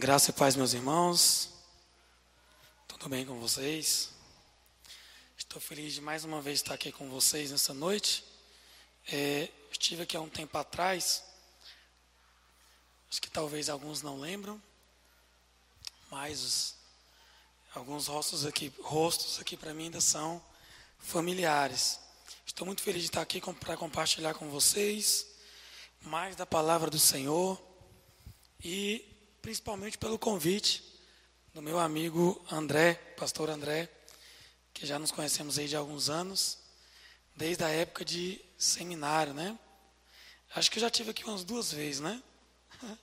Graça e paz, meus irmãos. Tudo bem com vocês? Estou feliz de mais uma vez estar aqui com vocês nessa noite. É, estive aqui há um tempo atrás. Acho que talvez alguns não lembram, mas os, alguns rostos aqui, rostos aqui para mim ainda são familiares. Estou muito feliz de estar aqui para compartilhar com vocês mais da palavra do Senhor e principalmente pelo convite do meu amigo André, pastor André, que já nos conhecemos aí de alguns anos, desde a época de seminário, né? Acho que eu já tive aqui umas duas vezes, né?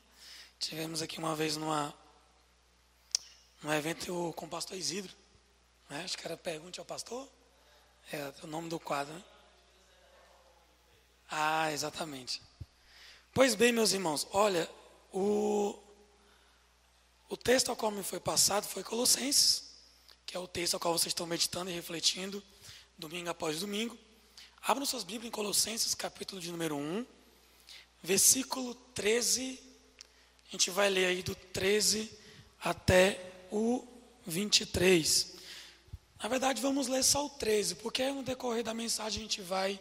Tivemos aqui uma vez numa num evento com o pastor Isidro, né? Acho que era Pergunte ao Pastor, é o nome do quadro, né? Ah, exatamente. Pois bem, meus irmãos, olha, o, o texto ao qual me foi passado foi Colossenses, que é o texto ao qual vocês estão meditando e refletindo domingo após domingo. Abram suas Bíblias em Colossenses, capítulo de número 1, versículo 13. A gente vai ler aí do 13 até o 23. Na verdade, vamos ler só o 13, porque no decorrer da mensagem a gente vai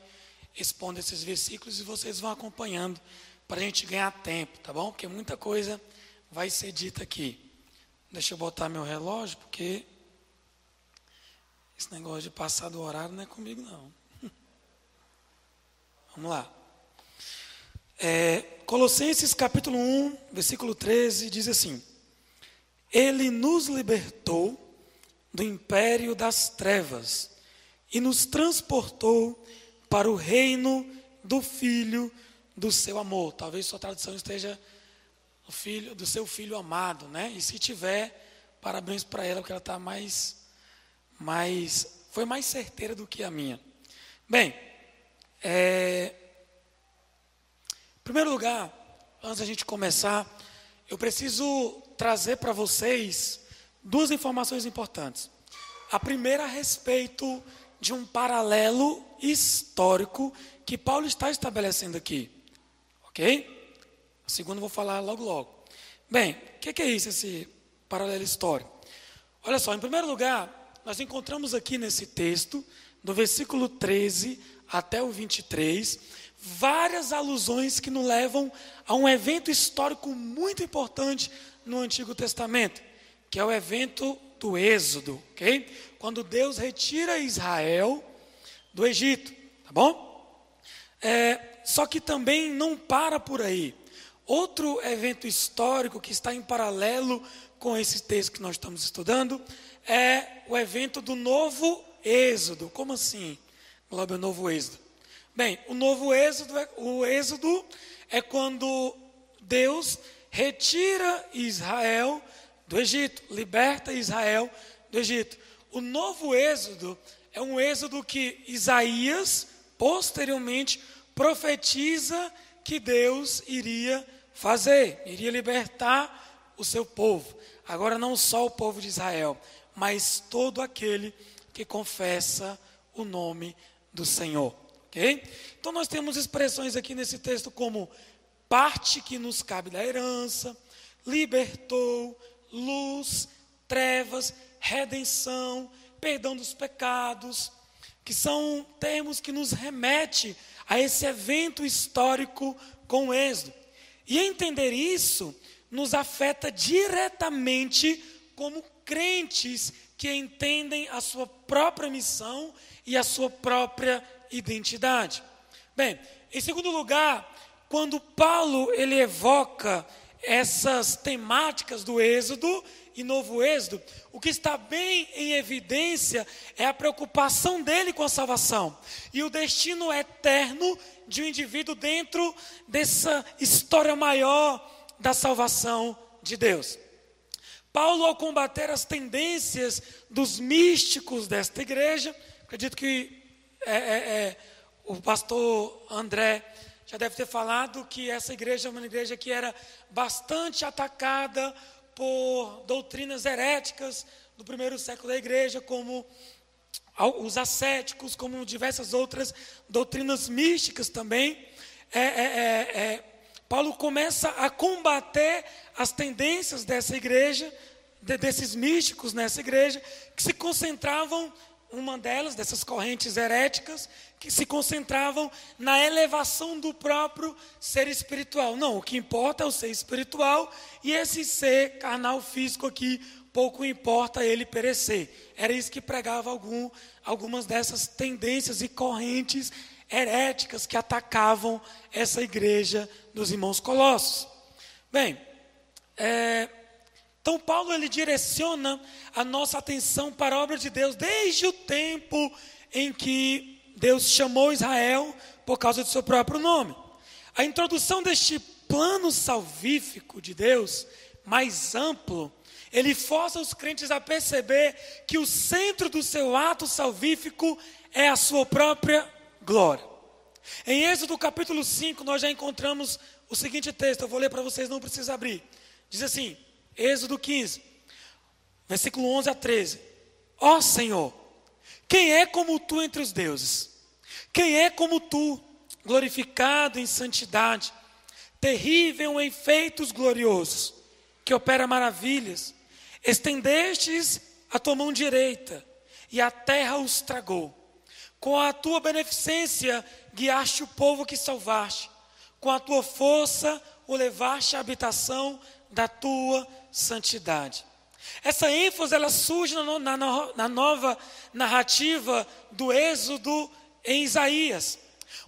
expondo esses versículos e vocês vão acompanhando para a gente ganhar tempo, tá bom? Porque muita coisa vai ser dita aqui. Deixa eu botar meu relógio, porque esse negócio de passar do horário não é comigo, não. Vamos lá. É, Colossenses capítulo 1, versículo 13, diz assim: Ele nos libertou do império das trevas e nos transportou para o reino do Filho do seu amor. Talvez sua tradução esteja do filho, do seu filho amado, né? E se tiver, parabéns para ela, porque ela está mais, mais, foi mais certeira do que a minha. Bem, é, em primeiro lugar, antes da gente começar, eu preciso trazer para vocês duas informações importantes. A primeira a respeito de um paralelo histórico que Paulo está estabelecendo aqui. Ok? O segundo eu vou falar logo logo. Bem, o que, que é isso, esse paralelo histórico? Olha só, em primeiro lugar, nós encontramos aqui nesse texto, do versículo 13 até o 23, várias alusões que nos levam a um evento histórico muito importante no Antigo Testamento, que é o evento do Êxodo, ok? Quando Deus retira Israel do Egito, tá bom? É, só que também não para por aí. Outro evento histórico que está em paralelo com esse texto que nós estamos estudando é o evento do novo êxodo. Como assim, Glória, o novo êxodo? Bem, o novo êxodo é, o êxodo é quando Deus retira Israel do Egito, liberta Israel do Egito. O novo êxodo é um êxodo que Isaías, posteriormente, profetiza que Deus iria fazer, iria libertar o seu povo. Agora, não só o povo de Israel, mas todo aquele que confessa o nome do Senhor. Ok? Então, nós temos expressões aqui nesse texto como parte que nos cabe da herança, libertou, luz, trevas, redenção, perdão dos pecados, que são termos que nos remete a esse evento histórico com o êxodo. E entender isso nos afeta diretamente como crentes que entendem a sua própria missão e a sua própria identidade. Bem, em segundo lugar, quando Paulo ele evoca essas temáticas do Êxodo e Novo Êxodo, o que está bem em evidência é a preocupação dele com a salvação e o destino eterno de um indivíduo dentro dessa história maior da salvação de Deus. Paulo, ao combater as tendências dos místicos desta igreja, acredito que é, é, é, o pastor André já deve ter falado que essa igreja é uma igreja que era bastante atacada por doutrinas heréticas do primeiro século da igreja, como os ascéticos, como diversas outras doutrinas místicas também. É, é, é, é, Paulo começa a combater as tendências dessa igreja, de, desses místicos nessa igreja, que se concentravam, uma delas, dessas correntes heréticas, que se concentravam na elevação do próprio ser espiritual. Não, o que importa é o ser espiritual e esse ser carnal físico aqui, pouco importa ele perecer. Era isso que pregava algum, algumas dessas tendências e correntes heréticas que atacavam essa igreja dos irmãos colossos. Bem, é, então Paulo ele direciona a nossa atenção para a obra de Deus desde o tempo em que Deus chamou Israel por causa do seu próprio nome. A introdução deste plano salvífico de Deus, mais amplo, ele força os crentes a perceber que o centro do seu ato salvífico é a sua própria glória. Em Êxodo capítulo 5, nós já encontramos o seguinte texto, eu vou ler para vocês, não precisa abrir. Diz assim, Êxodo 15, versículo 11 a 13. Ó Senhor, quem é como tu entre os deuses? Quem é como tu, glorificado em santidade, terrível em feitos gloriosos, que opera maravilhas? Estendestes a tua mão direita, e a terra os tragou. Com a tua beneficência guiaste o povo que salvaste. Com a tua força o levaste à habitação da tua santidade. Essa ênfase ela surge na, na, na nova narrativa do Êxodo em Isaías,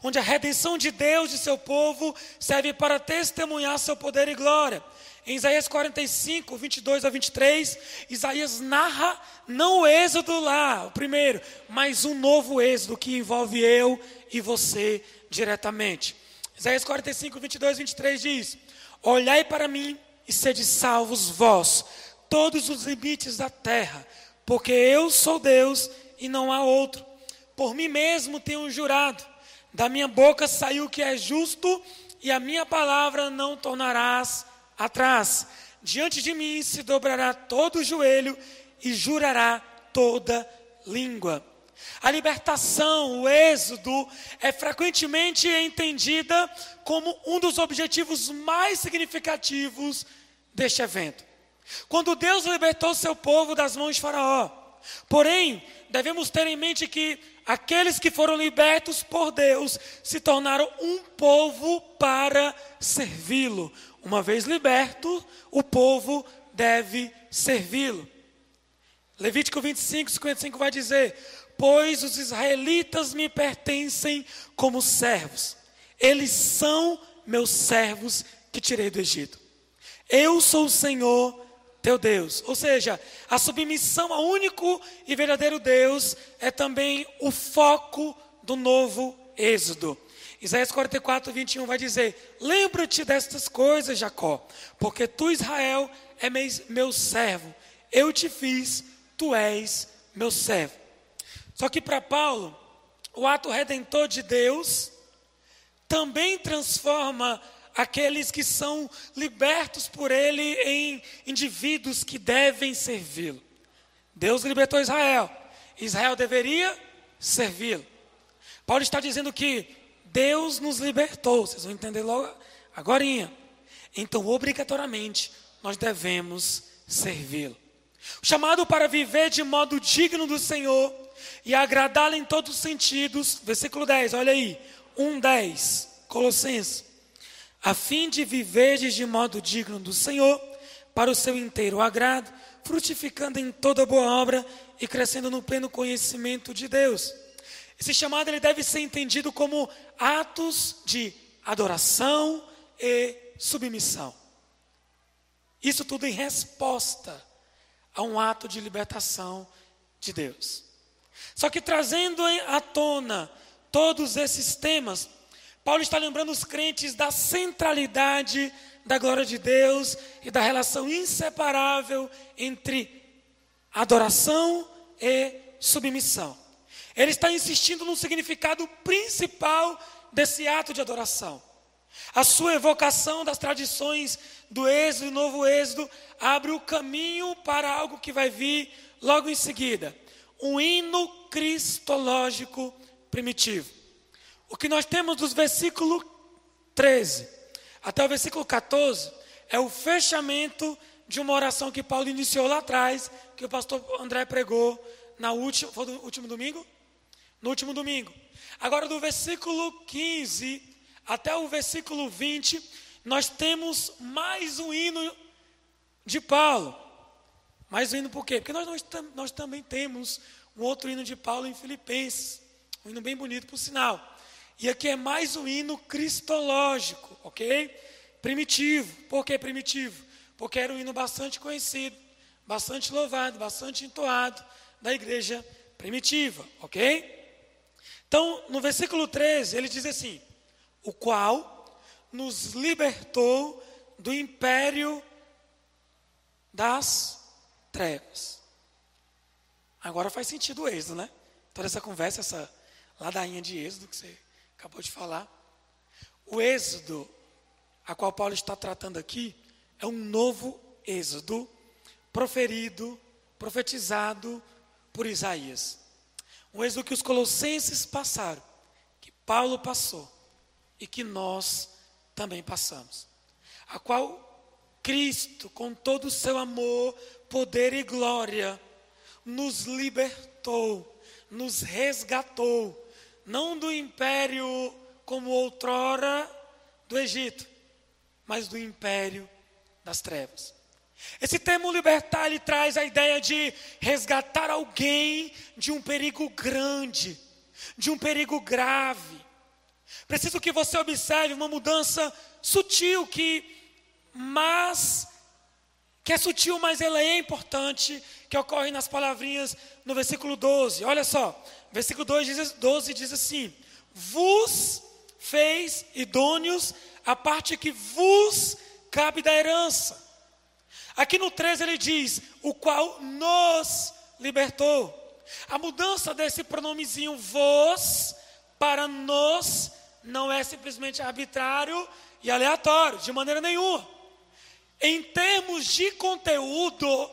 onde a redenção de Deus de seu povo serve para testemunhar seu poder e glória. Em Isaías 45, 22 a 23, Isaías narra não o êxodo lá, o primeiro, mas um novo êxodo que envolve eu e você diretamente. Isaías 45, 22 e 23 diz: Olhai para mim e sede salvos vós, todos os limites da terra, porque eu sou Deus e não há outro. Por mim mesmo tenho jurado, da minha boca saiu o que é justo, e a minha palavra não tornarás atrás. Diante de mim se dobrará todo o joelho e jurará toda língua. A libertação, o êxodo, é frequentemente entendida como um dos objetivos mais significativos deste evento. Quando Deus libertou seu povo das mãos de Faraó. Porém, devemos ter em mente que aqueles que foram libertos por Deus se tornaram um povo para servi-lo, uma vez liberto, o povo deve servi-lo. Levítico 25, 55 vai dizer: Pois os israelitas me pertencem como servos, eles são meus servos que tirei do Egito. Eu sou o Senhor teu Deus. Ou seja, a submissão ao único e verdadeiro Deus é também o foco do novo êxodo. Isaías 44, 21 vai dizer: Lembra-te destas coisas, Jacó, porque tu, Israel, é meu servo. Eu te fiz, tu és meu servo. Só que para Paulo, o ato redentor de Deus também transforma aqueles que são libertos por ele em indivíduos que devem servi-lo. Deus libertou Israel. Israel deveria servi-lo. Paulo está dizendo que Deus nos libertou. Vocês vão entender logo agora. Então, obrigatoriamente, nós devemos servi-lo. Chamado para viver de modo digno do Senhor e agradá-lo em todos os sentidos. Versículo 10, olha aí. 1, 10, Colossenses. A fim de viverdes de modo digno do Senhor, para o seu inteiro agrado, frutificando em toda boa obra e crescendo no pleno conhecimento de Deus esse chamado ele deve ser entendido como atos de adoração e submissão. Isso tudo em resposta a um ato de libertação de Deus. Só que trazendo à tona todos esses temas, Paulo está lembrando os crentes da centralidade da glória de Deus e da relação inseparável entre adoração e submissão. Ele está insistindo no significado principal desse ato de adoração. A sua evocação das tradições do Êxodo e Novo Êxodo abre o caminho para algo que vai vir logo em seguida: um hino cristológico primitivo. O que nós temos dos versículos 13 até o versículo 14, é o fechamento de uma oração que Paulo iniciou lá atrás, que o pastor André pregou na última, foi no último domingo? No último domingo. Agora, do versículo 15 até o versículo 20, nós temos mais um hino de Paulo. Mais um hino por quê? Porque nós, nós, nós também temos um outro hino de Paulo em Filipenses. Um hino bem bonito, por sinal. E aqui é mais um hino cristológico, ok? Primitivo. Por que primitivo? Porque era um hino bastante conhecido, bastante louvado, bastante entoado da igreja primitiva, ok? Então, no versículo 13, ele diz assim: O qual nos libertou do império das trevas. Agora faz sentido o êxodo, né? Toda essa conversa, essa ladainha de êxodo que você acabou de falar. O êxodo a qual Paulo está tratando aqui é um novo êxodo proferido, profetizado por Isaías. Um êxodo que os colossenses passaram, que Paulo passou e que nós também passamos. A qual Cristo, com todo o seu amor, poder e glória, nos libertou, nos resgatou, não do império como outrora do Egito, mas do império das trevas. Esse termo libertar, ele traz a ideia de resgatar alguém de um perigo grande, de um perigo grave. Preciso que você observe uma mudança sutil que, mas, que é sutil, mas ela é importante, que ocorre nas palavrinhas no versículo 12. Olha só, versículo 12 diz, 12 diz assim: Vos fez idôneos a parte que vos cabe da herança Aqui no 13 ele diz: o qual nos libertou. A mudança desse pronomezinho vos para nos não é simplesmente arbitrário e aleatório, de maneira nenhuma. Em termos de conteúdo,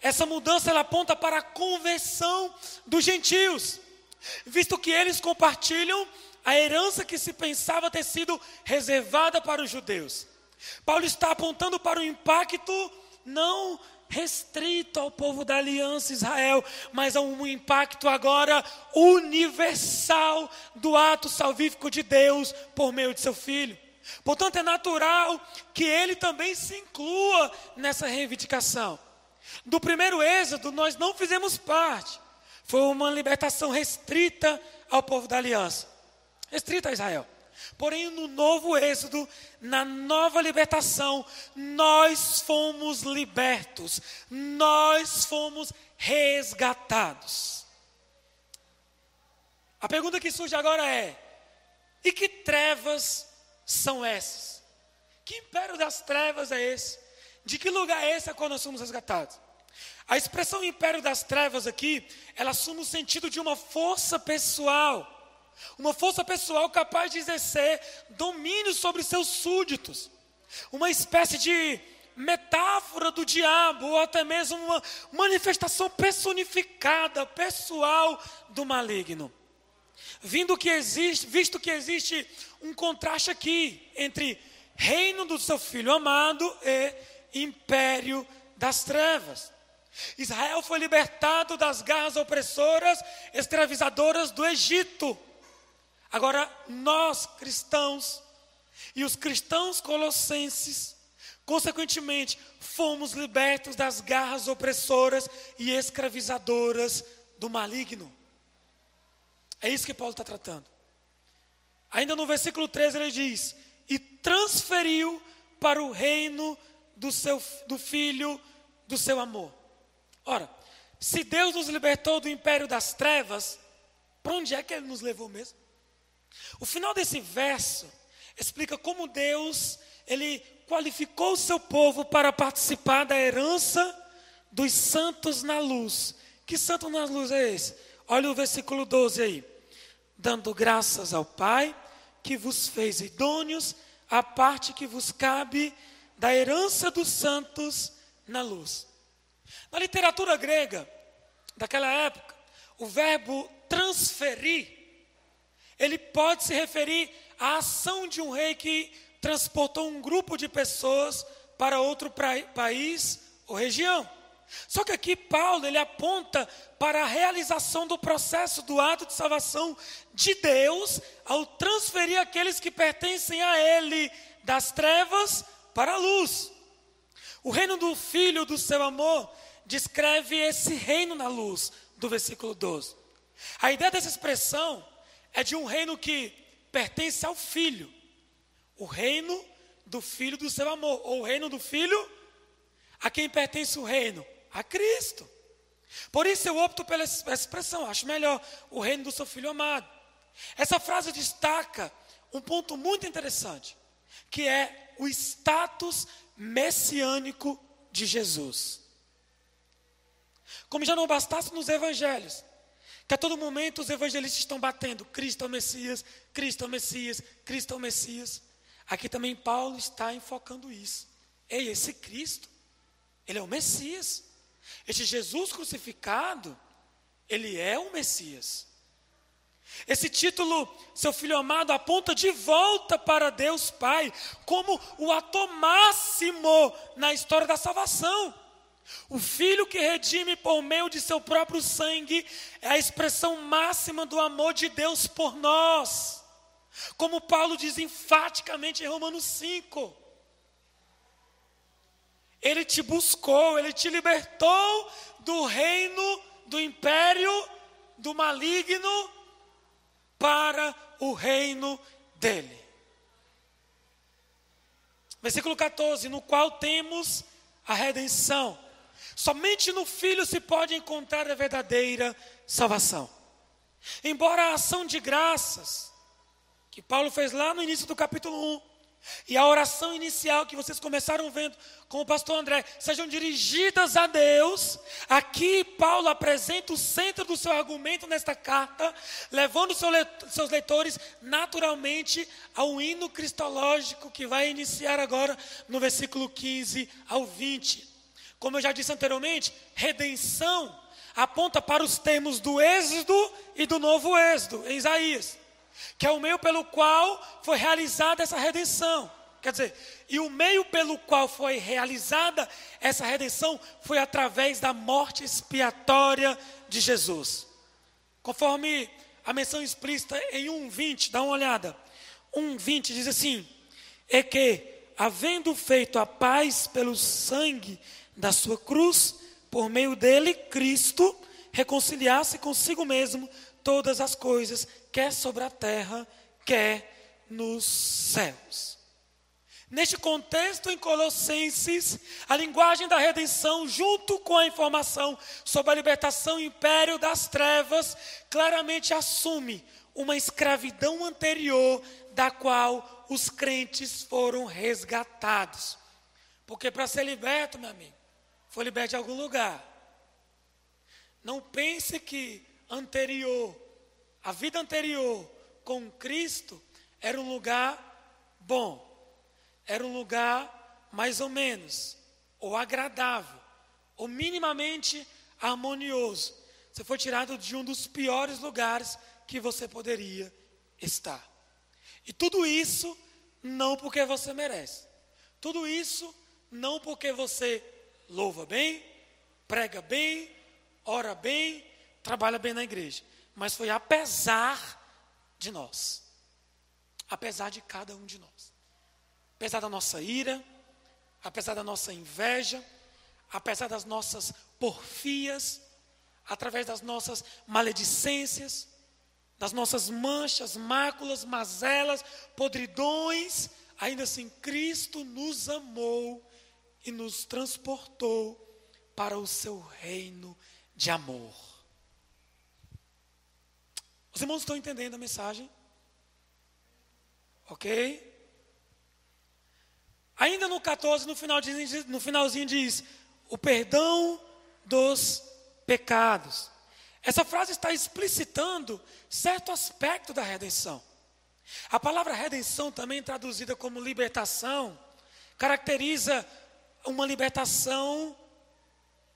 essa mudança ela aponta para a conversão dos gentios, visto que eles compartilham a herança que se pensava ter sido reservada para os judeus. Paulo está apontando para o impacto não restrito ao povo da aliança Israel, mas a um impacto agora universal do ato salvífico de Deus por meio de seu filho. Portanto, é natural que ele também se inclua nessa reivindicação. Do primeiro êxodo, nós não fizemos parte. Foi uma libertação restrita ao povo da aliança, restrita a Israel. Porém, no novo êxodo, na nova libertação, nós fomos libertos, nós fomos resgatados. A pergunta que surge agora é: e que trevas são essas? Que império das trevas é esse? De que lugar é esse a qual nós somos resgatados? A expressão império das trevas aqui, ela assume o sentido de uma força pessoal uma força pessoal capaz de exercer domínio sobre seus súditos. Uma espécie de metáfora do diabo, ou até mesmo uma manifestação personificada, pessoal do maligno. Vindo que existe, visto que existe um contraste aqui entre reino do seu filho amado e império das trevas. Israel foi libertado das garras opressoras, escravizadoras do Egito. Agora, nós cristãos e os cristãos colossenses, consequentemente, fomos libertos das garras opressoras e escravizadoras do maligno. É isso que Paulo está tratando. Ainda no versículo 13 ele diz: E transferiu para o reino do, seu, do filho do seu amor. Ora, se Deus nos libertou do império das trevas, para onde é que ele nos levou mesmo? O final desse verso explica como Deus, ele qualificou o seu povo para participar da herança dos santos na luz. Que santo na luz é esse? Olha o versículo 12 aí. Dando graças ao Pai que vos fez idôneos a parte que vos cabe da herança dos santos na luz. Na literatura grega daquela época, o verbo transferir ele pode se referir à ação de um rei que transportou um grupo de pessoas para outro país ou região. Só que aqui Paulo ele aponta para a realização do processo do ato de salvação de Deus ao transferir aqueles que pertencem a ele das trevas para a luz. O reino do filho do seu amor descreve esse reino na luz do versículo 12. A ideia dessa expressão é de um reino que pertence ao filho. O reino do filho do seu amor, ou o reino do filho a quem pertence o reino a Cristo. Por isso eu opto pela expressão, acho melhor, o reino do seu filho amado. Essa frase destaca um ponto muito interessante, que é o status messiânico de Jesus. Como já não bastasse nos evangelhos, que a todo momento os evangelistas estão batendo: Cristo é o Messias, Cristo é o Messias, Cristo é o Messias. Aqui também Paulo está enfocando isso. Ei, esse Cristo, ele é o Messias. Este Jesus crucificado, ele é o Messias. Esse título, seu filho amado, aponta de volta para Deus Pai, como o ator máximo na história da salvação. O filho que redime por meio de seu próprio sangue é a expressão máxima do amor de Deus por nós. Como Paulo diz enfaticamente em Romanos 5. Ele te buscou, ele te libertou do reino, do império, do maligno, para o reino dele. Versículo 14: No qual temos a redenção. Somente no Filho se pode encontrar a verdadeira salvação. Embora a ação de graças, que Paulo fez lá no início do capítulo 1, e a oração inicial que vocês começaram vendo com o pastor André sejam dirigidas a Deus. Aqui Paulo apresenta o centro do seu argumento nesta carta, levando seus leitores naturalmente ao hino cristológico que vai iniciar agora no versículo 15 ao 20. Como eu já disse anteriormente, redenção aponta para os termos do Êxodo e do Novo Êxodo, em Isaías que é o meio pelo qual foi realizada essa redenção. Quer dizer, e o meio pelo qual foi realizada essa redenção foi através da morte expiatória de Jesus. Conforme a menção explícita em 1:20, dá uma olhada. 1:20 diz assim: "É que havendo feito a paz pelo sangue da sua cruz, por meio dele Cristo reconciliasse consigo mesmo todas as coisas, quer sobre a terra, quer nos céus. Neste contexto, em Colossenses, a linguagem da redenção, junto com a informação sobre a libertação império das trevas, claramente assume uma escravidão anterior da qual os crentes foram resgatados. Porque para ser liberto, meu amigo, foi liberto de algum lugar. Não pense que anterior, a vida anterior com Cristo, era um lugar bom, era um lugar mais ou menos, ou agradável, ou minimamente harmonioso. Você foi tirado de um dos piores lugares que você poderia estar. E tudo isso não porque você merece. Tudo isso não porque você louva bem, prega bem, ora bem, trabalha bem na igreja, mas foi apesar de nós, apesar de cada um de nós, apesar da nossa ira, apesar da nossa inveja, apesar das nossas porfias, através das nossas maledicências, das nossas manchas, máculas, mazelas, podridões, ainda assim Cristo nos amou e nos transportou para o seu reino de amor. Os irmãos estão entendendo a mensagem? Ok? Ainda no 14, no, final, no finalzinho diz: o perdão dos pecados. Essa frase está explicitando certo aspecto da redenção. A palavra redenção, também traduzida como libertação, caracteriza uma libertação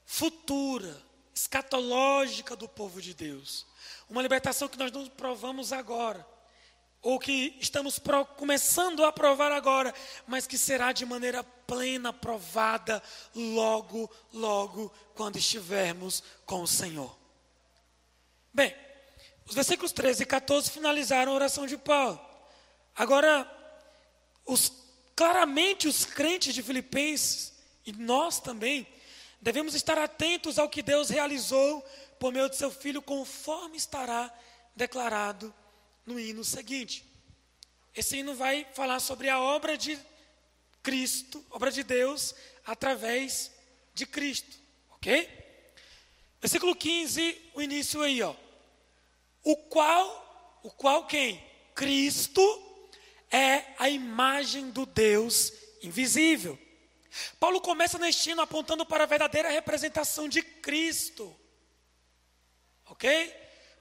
futura, escatológica do povo de Deus. Uma libertação que nós não provamos agora. ou que estamos pro, começando a provar agora, mas que será de maneira plena provada logo, logo, quando estivermos com o Senhor. Bem, os versículos 13 e 14 finalizaram a oração de Paulo. Agora, os, claramente os crentes de Filipenses, e nós também, devemos estar atentos ao que Deus realizou por meio de seu Filho, conforme estará declarado no hino seguinte. Esse hino vai falar sobre a obra de Cristo, obra de Deus, através de Cristo. Ok? Versículo 15, o início aí, ó. O qual, o qual quem? Cristo é a imagem do Deus invisível. Paulo começa neste hino apontando para a verdadeira representação de Cristo. Ok?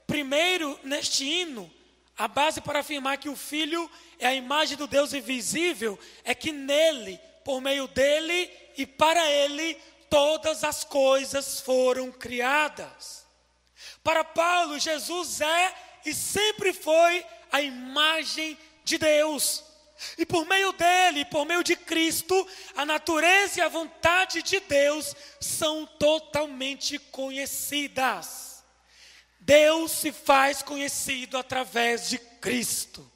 Primeiro, neste hino, a base para afirmar que o Filho é a imagem do Deus invisível é que nele, por meio dele e para ele, todas as coisas foram criadas. Para Paulo, Jesus é e sempre foi a imagem de Deus. E por meio dele, por meio de Cristo, a natureza e a vontade de Deus são totalmente conhecidas. Deus se faz conhecido através de Cristo.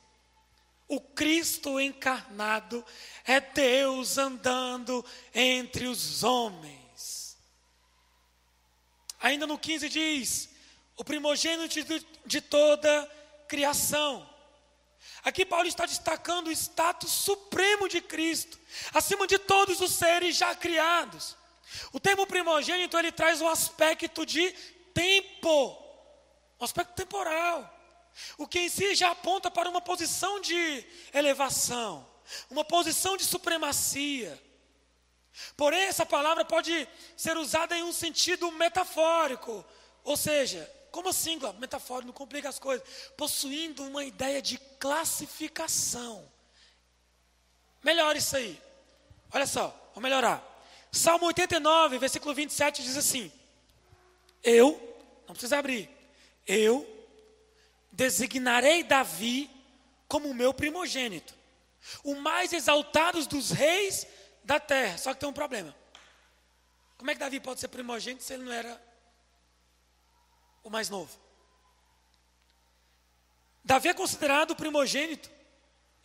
O Cristo encarnado é Deus andando entre os homens. Ainda no 15 diz: o primogênito de, toda criação. Aqui Paulo está destacando o status supremo de Cristo, acima de todos os seres já criados. O termo primogênito ele traz um aspecto de tempo um aspecto temporal. O que em si já aponta para uma posição de elevação, uma posição de supremacia. Porém, essa palavra pode ser usada em um sentido metafórico, ou seja, como assim, metafórico, não complica as coisas, possuindo uma ideia de classificação. Melhor isso aí. Olha só, vou melhorar. Salmo 89, versículo 27 diz assim: Eu, não precisa abrir, eu designarei Davi como o meu primogênito, o mais exaltado dos reis da terra. Só que tem um problema. Como é que Davi pode ser primogênito se ele não era o mais novo? Davi é considerado o primogênito,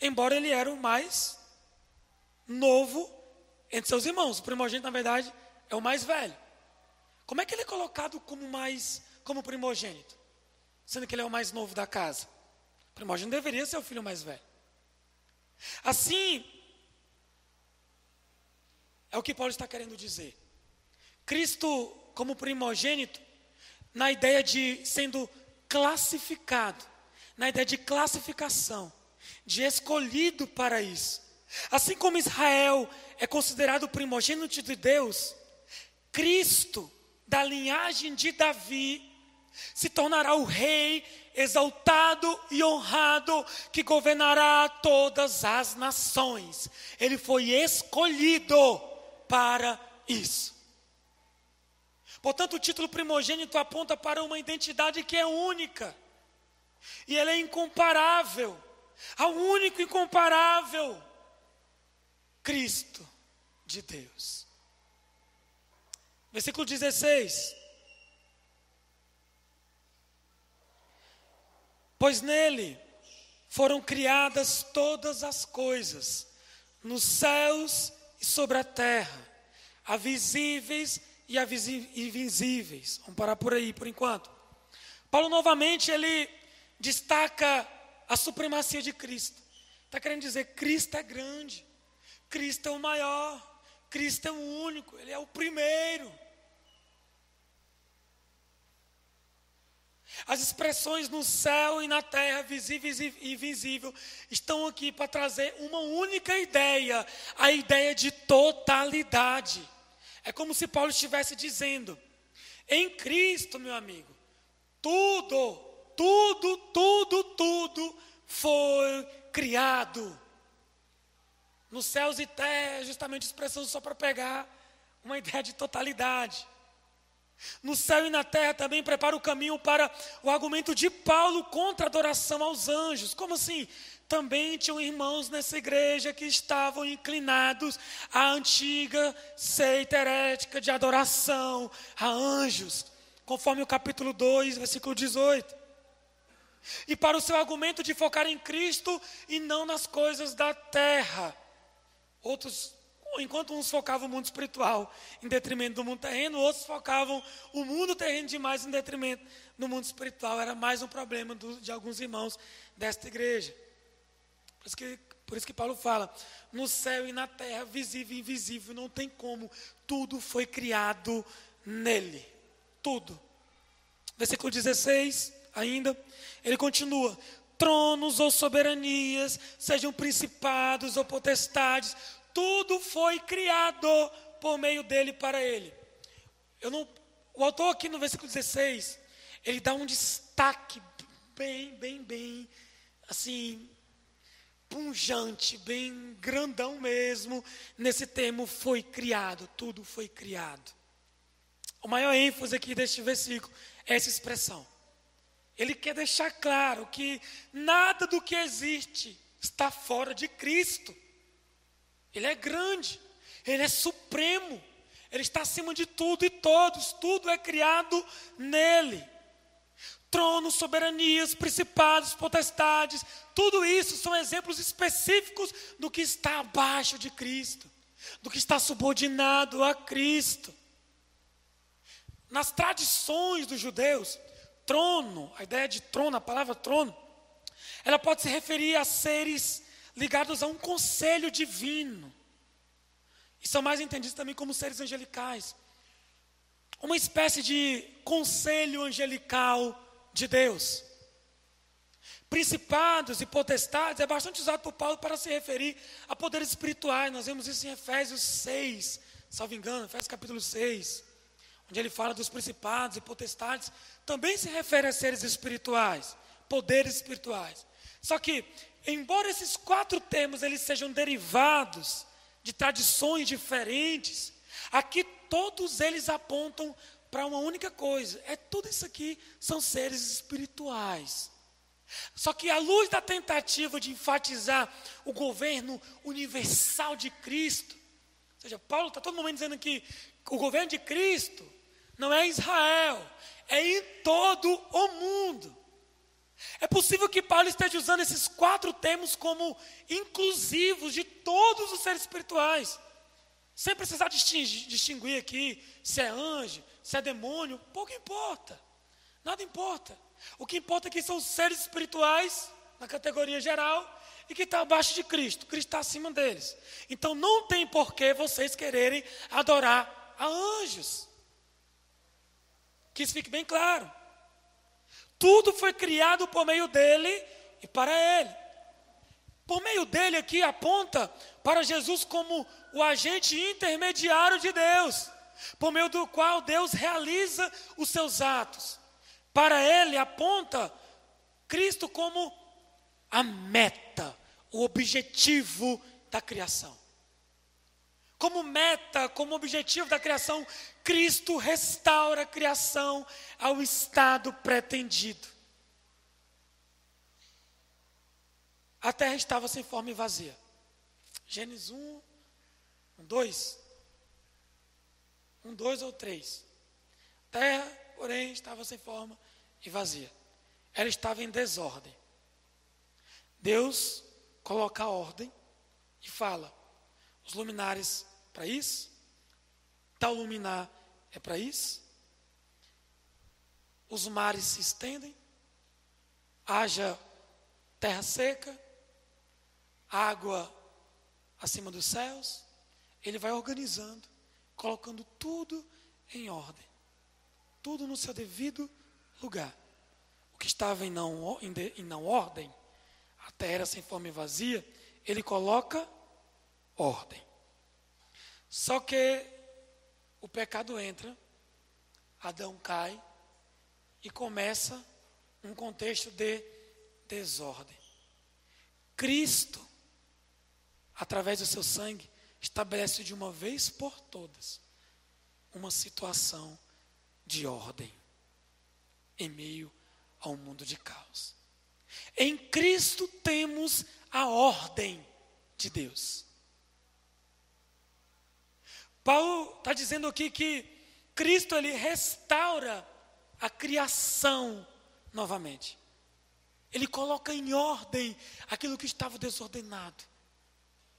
embora ele era o mais novo entre seus irmãos. O primogênito, na verdade, é o mais velho. Como é que ele é colocado como mais como primogênito? sendo que ele é o mais novo da casa. O primogênito deveria ser o filho mais velho. Assim, é o que Paulo está querendo dizer. Cristo, como primogênito, na ideia de sendo classificado, na ideia de classificação, de escolhido para isso. Assim como Israel é considerado primogênito de Deus, Cristo, da linhagem de Davi, se tornará o rei exaltado e honrado que governará todas as nações. Ele foi escolhido para isso. Portanto, o título primogênito aponta para uma identidade que é única. E ela é incomparável. Ao único incomparável Cristo de Deus. Versículo 16. Pois nele foram criadas todas as coisas, nos céus e sobre a terra, a visíveis e a invisíveis. Vamos parar por aí por enquanto. Paulo novamente ele destaca a supremacia de Cristo. Está querendo dizer Cristo é grande, Cristo é o maior, Cristo é o único, Ele é o primeiro. As expressões no céu e na terra, visíveis e invisível, estão aqui para trazer uma única ideia, a ideia de totalidade. É como se Paulo estivesse dizendo: em Cristo, meu amigo, tudo, tudo, tudo, tudo foi criado. Nos céus e terra, justamente expressão só para pegar uma ideia de totalidade. No céu e na terra também prepara o caminho para o argumento de Paulo contra a adoração aos anjos. Como assim? Também tinham irmãos nessa igreja que estavam inclinados à antiga seita herética de adoração a anjos, conforme o capítulo 2, versículo 18. E para o seu argumento de focar em Cristo e não nas coisas da terra. Outros, enquanto uns focavam o mundo espiritual em detrimento do mundo terreno, outros focavam o mundo terreno demais em detrimento do mundo espiritual. Era mais um problema do, de alguns irmãos desta igreja. Por isso, que, por isso que Paulo fala: no céu e na terra, visível e invisível, não tem como, tudo foi criado nele. Tudo. Versículo 16, ainda, ele continua: tronos ou soberanias, sejam principados ou potestades, tudo foi criado por meio dele para ele. Eu não, o autor aqui no versículo 16, ele dá um destaque bem, bem, bem, assim, punjante, bem grandão mesmo, nesse termo foi criado, tudo foi criado. O maior ênfase aqui deste versículo é essa expressão. Ele quer deixar claro que nada do que existe está fora de Cristo. Ele é grande, ele é supremo, ele está acima de tudo e todos, tudo é criado nele tronos, soberanias, principados, potestades, tudo isso são exemplos específicos do que está abaixo de Cristo, do que está subordinado a Cristo. Nas tradições dos judeus, trono, a ideia de trono, a palavra trono, ela pode se referir a seres ligados a um conselho divino. E são mais entendidos também como seres angelicais. Uma espécie de conselho angelical de Deus. Principados e potestades é bastante usado por Paulo para se referir a poderes espirituais. Nós vemos isso em Efésios 6, salvo engano, Efésios capítulo 6, onde ele fala dos principados e potestades, também se refere a seres espirituais, poderes espirituais. Só que, embora esses quatro termos eles sejam derivados de tradições diferentes, aqui todos eles apontam para uma única coisa: é tudo isso aqui são seres espirituais. Só que à luz da tentativa de enfatizar o governo universal de Cristo, ou seja, Paulo está todo momento dizendo que o governo de Cristo não é Israel, é em todo o mundo. É possível que Paulo esteja usando esses quatro termos como inclusivos de todos os seres espirituais, sem precisar distinguir, distinguir aqui se é anjo, se é demônio, pouco importa. Nada importa. O que importa é que são seres espirituais, na categoria geral, e que estão abaixo de Cristo. Cristo está acima deles. Então não tem porquê vocês quererem adorar a anjos. Que isso fique bem claro. Tudo foi criado por meio dele e para ele. Por meio dele aqui aponta para Jesus como o agente intermediário de Deus por meio do qual Deus realiza os seus atos. Para ele aponta Cristo como a meta, o objetivo da criação. Como meta, como objetivo da criação, Cristo restaura a criação ao estado pretendido. A terra estava sem forma e vazia. Gênesis 1, 2. Um, dois ou três. Terra, porém, estava sem forma e vazia. Ela estava em desordem. Deus coloca a ordem e fala: os luminares para isso, tal luminar é para isso. Os mares se estendem, haja terra seca, água acima dos céus. Ele vai organizando colocando tudo em ordem, tudo no seu devido lugar. O que estava em não, em, de, em não ordem, a terra sem forma e vazia, ele coloca ordem. Só que o pecado entra, Adão cai e começa um contexto de desordem. Cristo, através do seu sangue, estabelece de uma vez por todas uma situação de ordem em meio a um mundo de caos. Em Cristo temos a ordem de Deus. Paulo está dizendo aqui que Cristo ele restaura a criação novamente. Ele coloca em ordem aquilo que estava desordenado,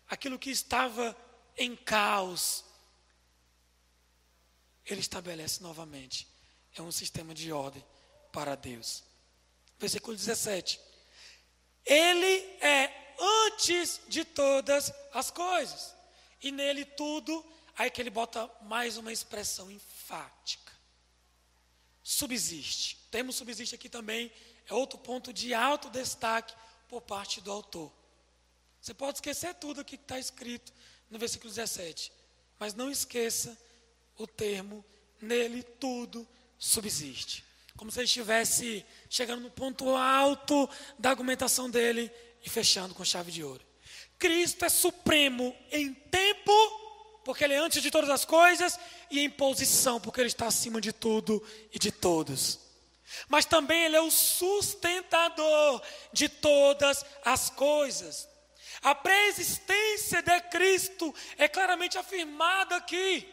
aquilo que estava em caos. Ele estabelece novamente. É um sistema de ordem para Deus. Versículo 17. Ele é antes de todas as coisas, e nele tudo, aí que ele bota mais uma expressão enfática. Subsiste. Temos subsiste aqui também, é outro ponto de alto destaque por parte do autor. Você pode esquecer tudo aqui que está escrito no versículo 17, mas não esqueça o termo, nele tudo subsiste. Como se ele estivesse chegando no ponto alto da argumentação dele e fechando com chave de ouro. Cristo é supremo em tempo, porque ele é antes de todas as coisas, e em posição, porque ele está acima de tudo e de todos. Mas também ele é o sustentador de todas as coisas. A preexistência de Cristo é claramente afirmada aqui.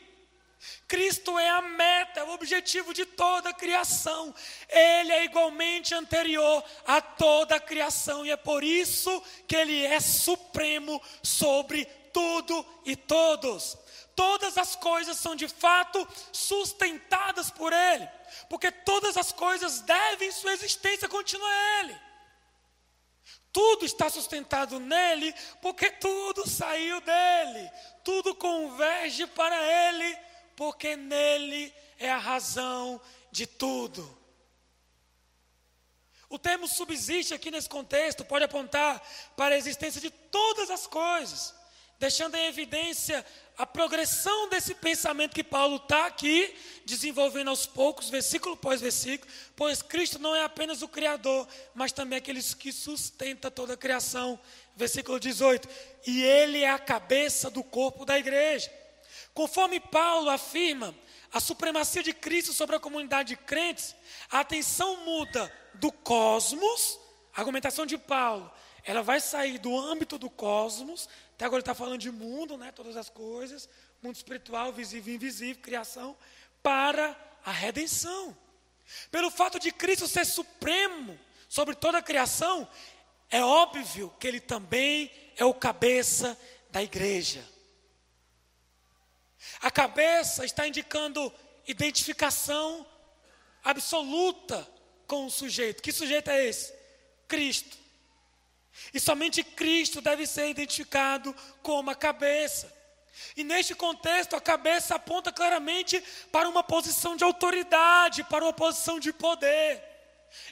Cristo é a meta, o objetivo de toda a criação. Ele é igualmente anterior a toda a criação e é por isso que ele é supremo sobre tudo e todos. Todas as coisas são de fato sustentadas por ele, porque todas as coisas devem sua existência contínua a ele. Tudo está sustentado nele, porque tudo saiu dele, tudo converge para ele porque nele é a razão de tudo. O termo subsiste aqui nesse contexto pode apontar para a existência de todas as coisas, deixando em evidência a progressão desse pensamento que Paulo está aqui desenvolvendo aos poucos, versículo após versículo, pois Cristo não é apenas o Criador, mas também aquele que sustenta toda a criação. Versículo 18: E Ele é a cabeça do corpo da igreja Conforme Paulo afirma a supremacia de Cristo sobre a comunidade de crentes, a atenção muda do cosmos, a argumentação de Paulo, ela vai sair do âmbito do cosmos, até agora ele está falando de mundo, né, todas as coisas, mundo espiritual, visível e invisível, criação, para a redenção. Pelo fato de Cristo ser supremo sobre toda a criação, é óbvio que ele também é o cabeça da igreja. A cabeça está indicando identificação absoluta com o sujeito. Que sujeito é esse? Cristo. E somente Cristo deve ser identificado como a cabeça. E neste contexto, a cabeça aponta claramente para uma posição de autoridade, para uma posição de poder.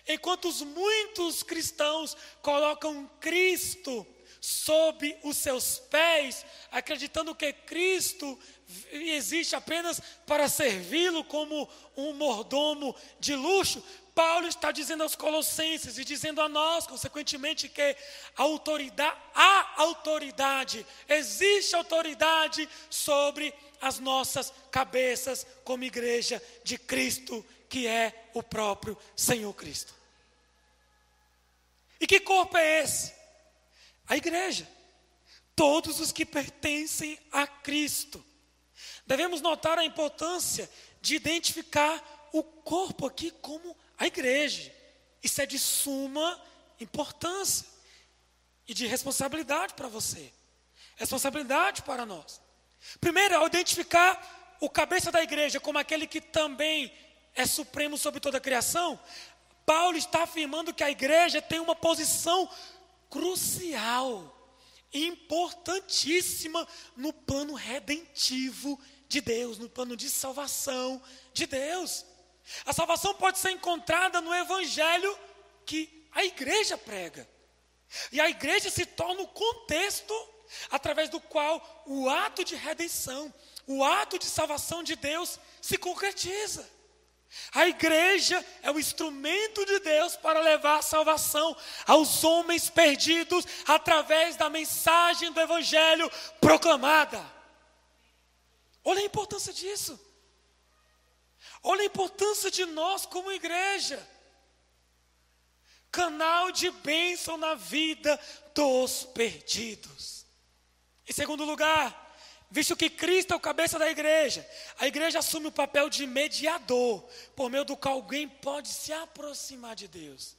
Enquanto os muitos cristãos colocam Cristo sob os seus pés, acreditando que Cristo existe apenas para servi-lo como um mordomo de luxo. Paulo está dizendo aos Colossenses e dizendo a nós, consequentemente, que a autoridade, há autoridade, existe autoridade sobre as nossas cabeças, como igreja de Cristo, que é o próprio Senhor Cristo. E que corpo é esse? A igreja. Todos os que pertencem a Cristo. Devemos notar a importância de identificar o corpo aqui como a igreja. Isso é de suma importância e de responsabilidade para você. Responsabilidade para nós. Primeiro, ao identificar o cabeça da igreja como aquele que também é supremo sobre toda a criação, Paulo está afirmando que a igreja tem uma posição crucial, importantíssima no plano redentivo de Deus, no plano de salvação de Deus. A salvação pode ser encontrada no evangelho que a igreja prega. E a igreja se torna o contexto através do qual o ato de redenção, o ato de salvação de Deus se concretiza. A igreja é o instrumento de Deus para levar a salvação aos homens perdidos através da mensagem do Evangelho proclamada. Olha a importância disso. Olha a importância de nós como igreja. Canal de bênção na vida dos perdidos. Em segundo lugar, visto que Cristo é o cabeça da igreja, a igreja assume o papel de mediador, por meio do qual alguém pode se aproximar de Deus.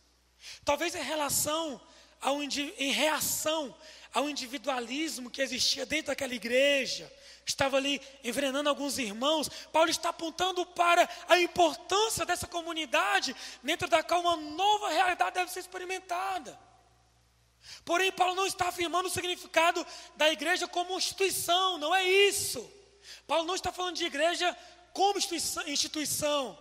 Talvez em relação ao, em reação ao individualismo que existia dentro daquela igreja, estava ali envenenando alguns irmãos, Paulo está apontando para a importância dessa comunidade, dentro da qual uma nova realidade deve ser experimentada. Porém, Paulo não está afirmando o significado da igreja como instituição, não é isso. Paulo não está falando de igreja como instituição,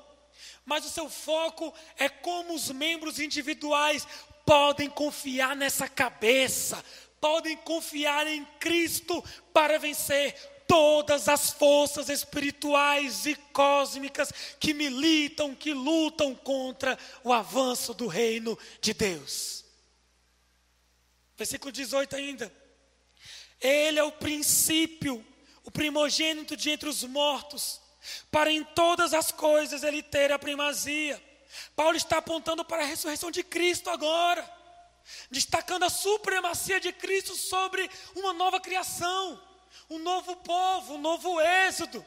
mas o seu foco é como os membros individuais podem confiar nessa cabeça, podem confiar em Cristo para vencer todas as forças espirituais e cósmicas que militam, que lutam contra o avanço do reino de Deus. Versículo 18 ainda. Ele é o princípio, o primogênito de entre os mortos, para em todas as coisas ele ter a primazia. Paulo está apontando para a ressurreição de Cristo agora, destacando a supremacia de Cristo sobre uma nova criação, um novo povo, um novo êxodo.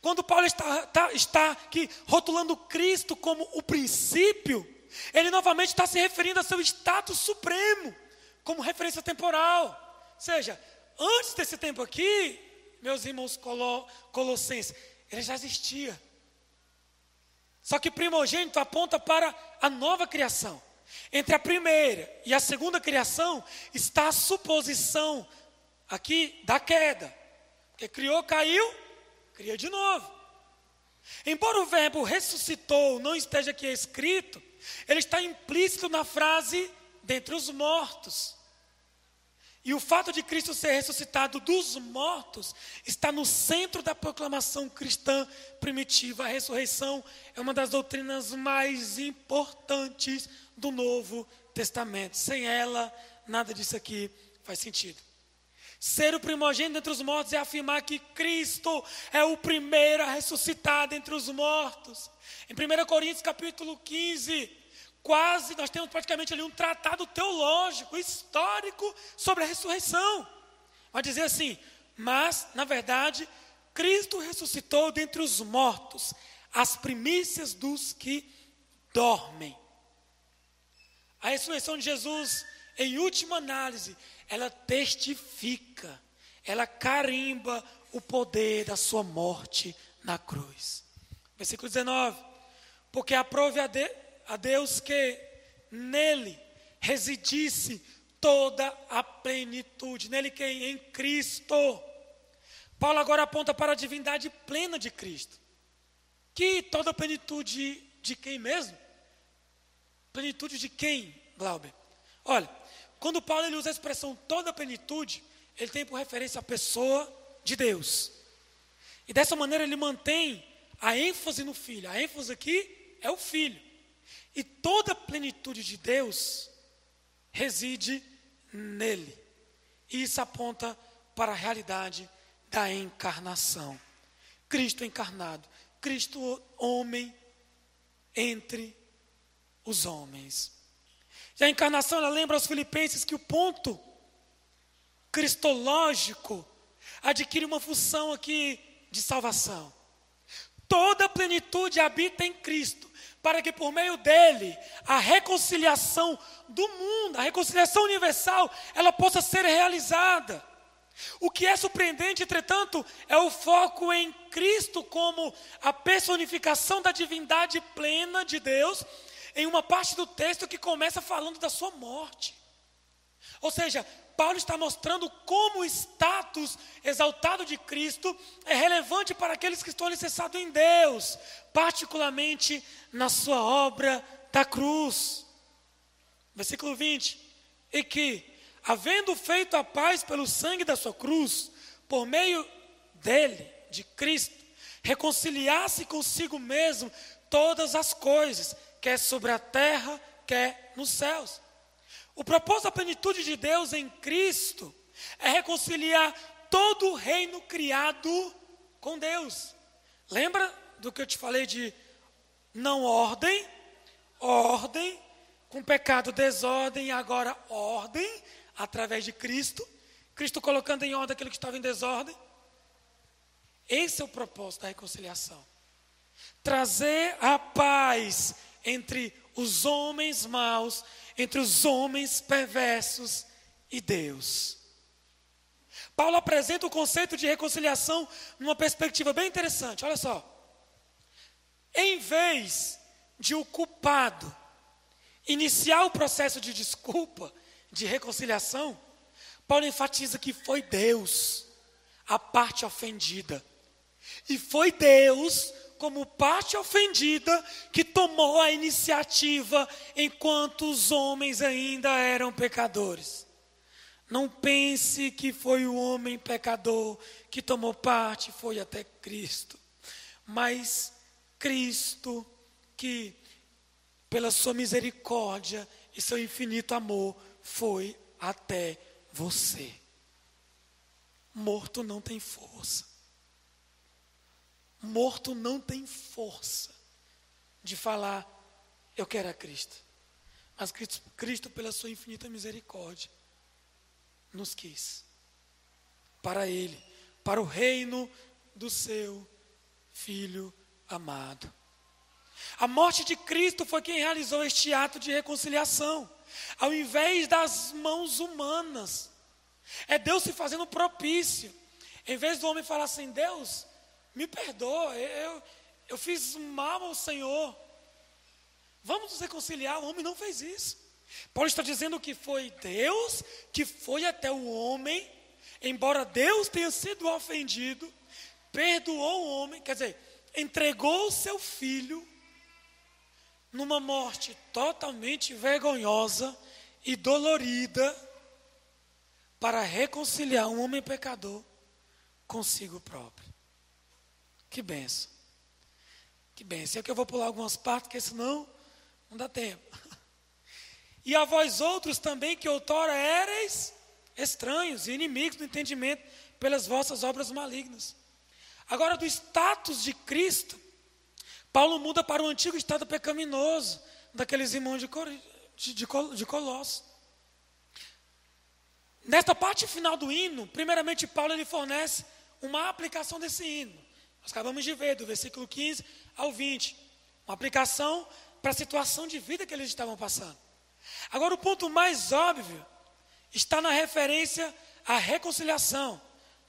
Quando Paulo está, está, está aqui rotulando Cristo como o princípio, ele novamente está se referindo a seu status supremo, como referência temporal. Ou seja, antes desse tempo aqui, meus irmãos colo, colossenses, ele já existia. Só que primogênito aponta para a nova criação. Entre a primeira e a segunda criação está a suposição aqui da queda. Porque criou, caiu, cria de novo. Embora o verbo ressuscitou não esteja aqui escrito, ele está implícito na frase dentre os mortos. E o fato de Cristo ser ressuscitado dos mortos está no centro da proclamação cristã primitiva. A ressurreição é uma das doutrinas mais importantes do Novo Testamento. Sem ela, nada disso aqui faz sentido. Ser o primogênito entre os mortos é afirmar que Cristo é o primeiro a ressuscitar entre os mortos. Em 1 Coríntios capítulo 15, quase, nós temos praticamente ali um tratado teológico, histórico sobre a ressurreição. Vai dizer assim, mas, na verdade, Cristo ressuscitou dentre os mortos, as primícias dos que dormem. A ressurreição de Jesus, em última análise, ela testifica, ela carimba o poder da sua morte na cruz. Versículo 19: Porque aprove a, de, a Deus que nele residisse toda a plenitude, nele que em Cristo. Paulo agora aponta para a divindade plena de Cristo. Que toda a plenitude de quem mesmo? Plenitude de quem, Glauber? Olha, quando Paulo ele usa a expressão toda a plenitude, ele tem por referência a pessoa de Deus. E dessa maneira ele mantém a ênfase no filho. A ênfase aqui é o filho. E toda a plenitude de Deus reside nele. E isso aponta para a realidade da encarnação. Cristo encarnado, Cristo homem entre os homens. E a encarnação ela lembra aos filipenses que o ponto cristológico adquire uma função aqui de salvação. Toda a plenitude habita em Cristo para que por meio dele a reconciliação do mundo, a reconciliação universal, ela possa ser realizada. O que é surpreendente, entretanto, é o foco em Cristo como a personificação da divindade plena de Deus, em uma parte do texto que começa falando da sua morte. Ou seja, Paulo está mostrando como o status exaltado de Cristo é relevante para aqueles que estão alicerçados em Deus, particularmente na sua obra da cruz. Versículo 20: E que, havendo feito a paz pelo sangue da sua cruz, por meio dele, de Cristo, reconciliasse consigo mesmo todas as coisas, quer sobre a terra, quer nos céus. O propósito da plenitude de Deus em Cristo é reconciliar todo o reino criado com Deus. Lembra do que eu te falei de Não ordem, ordem, com pecado, desordem, e agora ordem, através de Cristo. Cristo colocando em ordem aquilo que estava em desordem. Esse é o propósito da reconciliação. Trazer a paz entre os homens maus, entre os homens perversos e Deus. Paulo apresenta o conceito de reconciliação numa perspectiva bem interessante. Olha só. Em vez de o culpado iniciar o processo de desculpa, de reconciliação, Paulo enfatiza que foi Deus a parte ofendida. E foi Deus, como parte ofendida, que tomou a iniciativa enquanto os homens ainda eram pecadores. Não pense que foi o homem pecador que tomou parte, foi até Cristo. Mas Cristo, que pela sua misericórdia e seu infinito amor, foi até você. Morto não tem força. Morto não tem força de falar, eu quero a Cristo. Mas Cristo, Cristo, pela sua infinita misericórdia, nos quis. Para Ele, para o reino do seu Filho amado. A morte de Cristo foi quem realizou este ato de reconciliação, ao invés das mãos humanas. É Deus se fazendo propício. Em vez do homem falar assim, Deus, me perdoa, eu, eu fiz mal ao Senhor. Vamos nos reconciliar. O homem não fez isso. Paulo está dizendo que foi Deus que foi até o homem, embora Deus tenha sido ofendido, perdoou o homem, quer dizer, entregou o seu filho numa morte totalmente vergonhosa e dolorida para reconciliar um homem pecador consigo próprio. Que benção. Que benção. É que eu vou pular algumas partes, porque senão não dá tempo. E a vós outros também, que outrora éreis estranhos e inimigos do entendimento pelas vossas obras malignas. Agora, do status de Cristo, Paulo muda para o antigo estado pecaminoso daqueles irmãos de, de, de, de Colossos. Nesta parte final do hino, primeiramente Paulo ele fornece uma aplicação desse hino. Nós acabamos de ver, do versículo 15 ao 20. Uma aplicação para a situação de vida que eles estavam passando. Agora, o ponto mais óbvio está na referência à reconciliação,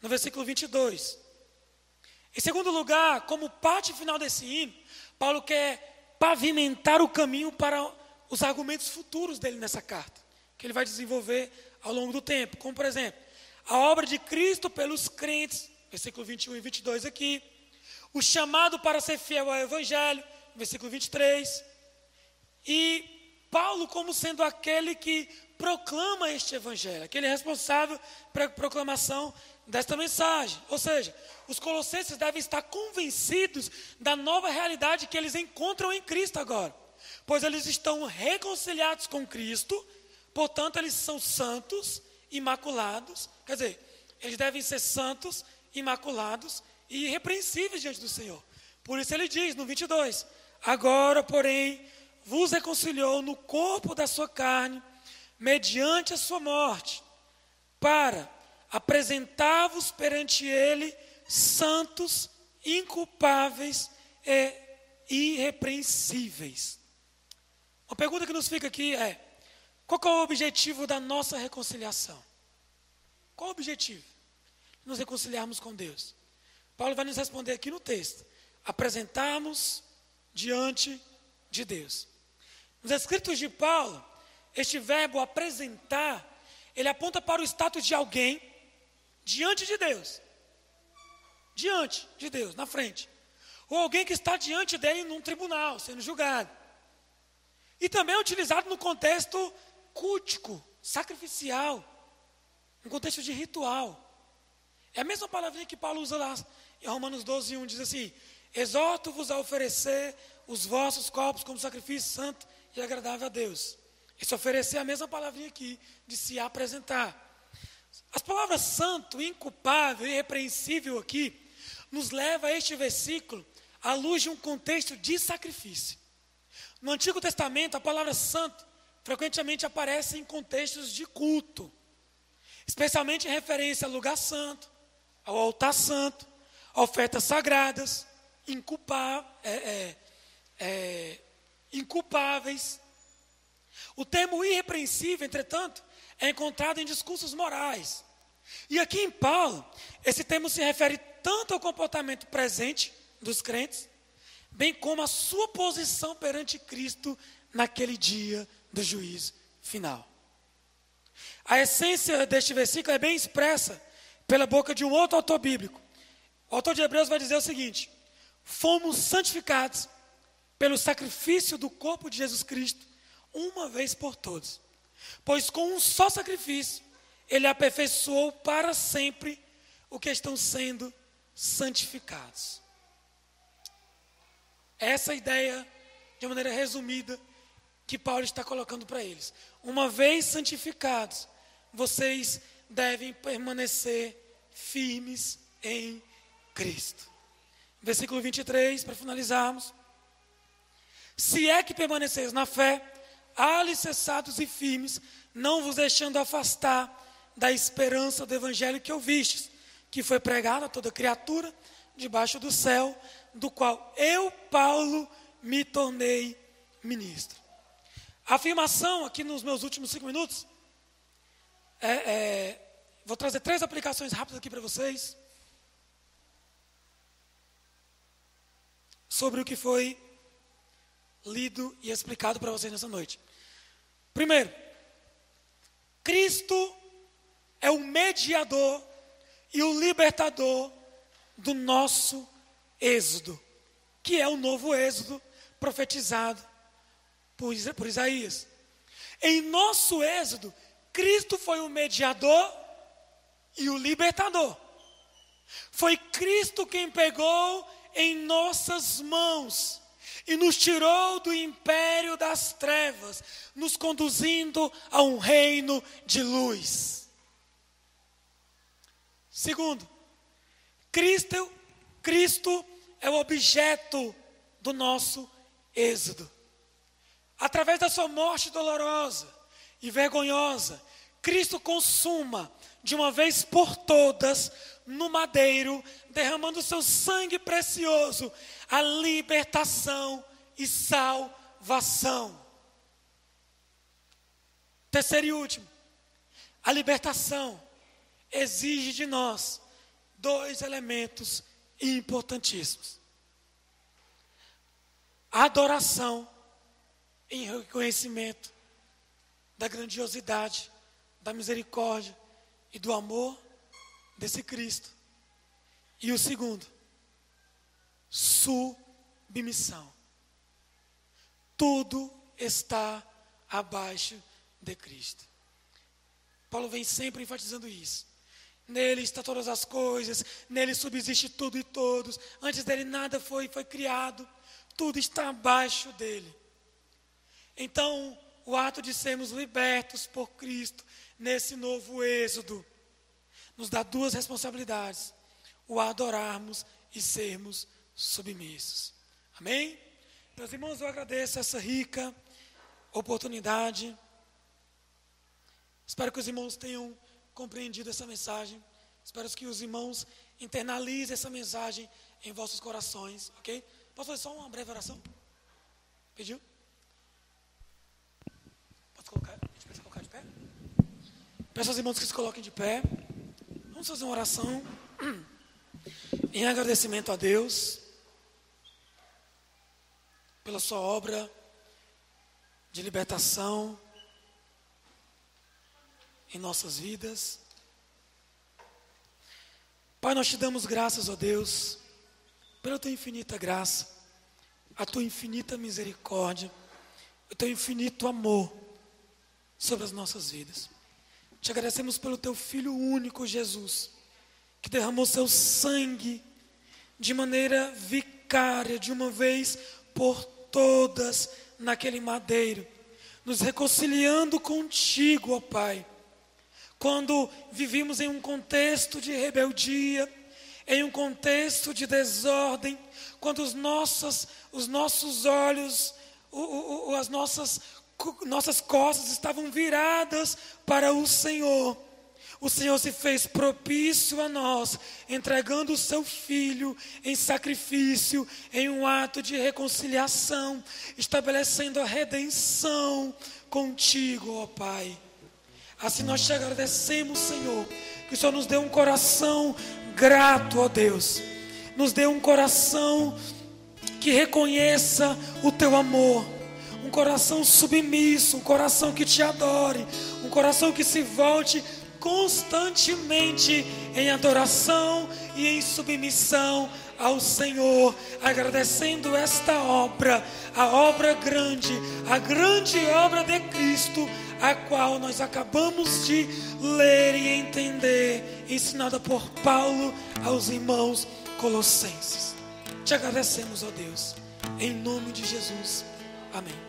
no versículo 22. Em segundo lugar, como parte final desse hino, Paulo quer pavimentar o caminho para os argumentos futuros dele nessa carta, que ele vai desenvolver ao longo do tempo. Como, por exemplo, a obra de Cristo pelos crentes, versículo 21 e 22 aqui, o chamado para ser fiel ao Evangelho, versículo 23, e Paulo como sendo aquele que proclama este evangelho, aquele responsável pela proclamação desta mensagem. Ou seja, os colossenses devem estar convencidos da nova realidade que eles encontram em Cristo agora, pois eles estão reconciliados com Cristo, portanto, eles são santos, imaculados, quer dizer, eles devem ser santos, imaculados e irrepreensíveis diante do Senhor. Por isso ele diz no 22: Agora, porém, vos reconciliou no corpo da sua carne, mediante a sua morte, para apresentar-vos perante Ele santos, inculpáveis e irrepreensíveis. Uma pergunta que nos fica aqui é: qual é o objetivo da nossa reconciliação? Qual o objetivo? Nos reconciliarmos com Deus. Paulo vai nos responder aqui no texto: apresentarmos diante de Deus. Nos escritos de Paulo, este verbo apresentar, ele aponta para o status de alguém diante de Deus. Diante de Deus, na frente. Ou alguém que está diante dele num tribunal, sendo julgado. E também é utilizado no contexto cultico, sacrificial, no contexto de ritual. É a mesma palavrinha que Paulo usa lá em Romanos 12, 1, diz assim: Exorto-vos a oferecer os vossos corpos como sacrifício santo e agradável a Deus. E se oferecer a mesma palavrinha aqui, de se apresentar. As palavras santo, inculpável, irrepreensível aqui, nos leva a este versículo à luz de um contexto de sacrifício. No Antigo Testamento, a palavra santo frequentemente aparece em contextos de culto, especialmente em referência ao lugar santo, ao altar santo, ofertas sagradas, inculpá, é, é, é, inculpáveis. O termo irrepreensível, entretanto, é encontrado em discursos morais. E aqui em Paulo, esse termo se refere tanto ao comportamento presente dos crentes, bem como à sua posição perante Cristo naquele dia do juízo final. A essência deste versículo é bem expressa pela boca de um outro autor bíblico. O autor de Hebreus vai dizer o seguinte: Fomos santificados pelo sacrifício do corpo de Jesus Cristo, uma vez por todos. Pois com um só sacrifício, ele aperfeiçoou para sempre o que estão sendo santificados. Essa é ideia, de maneira resumida, que Paulo está colocando para eles. Uma vez santificados, vocês devem permanecer firmes em Cristo. Versículo 23, para finalizarmos. Se é que permaneceis na fé, alicerçados e firmes, não vos deixando afastar da esperança do evangelho que ouvistes, que foi pregado a toda criatura debaixo do céu, do qual eu, Paulo, me tornei ministro. A afirmação aqui nos meus últimos cinco minutos, é, é, vou trazer três aplicações rápidas aqui para vocês, sobre o que foi lido e explicado para vocês nessa noite. Primeiro, Cristo é o mediador e o libertador do nosso êxodo, que é o novo êxodo profetizado por, Isaías. Em nosso êxodo, Cristo foi o mediador e o libertador. Foi Cristo quem pegou em nossas mãos e nos tirou do império das trevas, nos conduzindo a um reino de luz. Segundo, Cristo, Cristo é o objeto do nosso êxodo. Através da sua morte dolorosa e vergonhosa, Cristo consuma de uma vez por todas no madeiro, derramando seu sangue precioso, a libertação e salvação. Terceiro e último, a libertação exige de nós dois elementos importantíssimos: adoração em reconhecimento da grandiosidade, da misericórdia e do amor desse Cristo. E o segundo, submissão. Tudo está abaixo de Cristo. Paulo vem sempre enfatizando isso. Nele está todas as coisas, nele subsiste tudo e todos. Antes dele nada foi, foi criado. Tudo está abaixo dele. Então, o ato de sermos libertos por Cristo nesse novo êxodo nos dá duas responsabilidades: o adorarmos e sermos submissos. Amém? Meus irmãos, eu agradeço essa rica oportunidade. Espero que os irmãos tenham compreendido essa mensagem. Espero que os irmãos internalizem essa mensagem em vossos corações, ok? Posso fazer só uma breve oração? Pediu? Posso colocar? A gente precisa colocar de pé? Peço aos irmãos que se coloquem de pé. Vamos fazer uma oração em agradecimento a Deus pela sua obra de libertação em nossas vidas. Pai, nós te damos graças, ó Deus, pela tua infinita graça, a tua infinita misericórdia, o teu infinito amor sobre as nossas vidas. Te agradecemos pelo teu filho único, Jesus, que derramou seu sangue de maneira vicária, de uma vez por todas, naquele madeiro, nos reconciliando contigo, ó Pai. Quando vivimos em um contexto de rebeldia, em um contexto de desordem, quando os nossos, os nossos olhos, o, o, as nossas, nossas costas estavam viradas para o Senhor. O Senhor se fez propício a nós, entregando o seu filho em sacrifício, em um ato de reconciliação, estabelecendo a redenção contigo, ó Pai. Assim nós te agradecemos, Senhor, que o Senhor nos dê um coração grato, ó Deus. Nos dê um coração que reconheça o teu amor, um coração submisso, um coração que te adore, um coração que se volte constantemente em adoração e em submissão ao Senhor, agradecendo esta obra, a obra grande, a grande obra de Cristo, a qual nós acabamos de ler e entender, ensinada por Paulo aos irmãos colossenses. Te agradecemos, ó Deus, em nome de Jesus. Amém.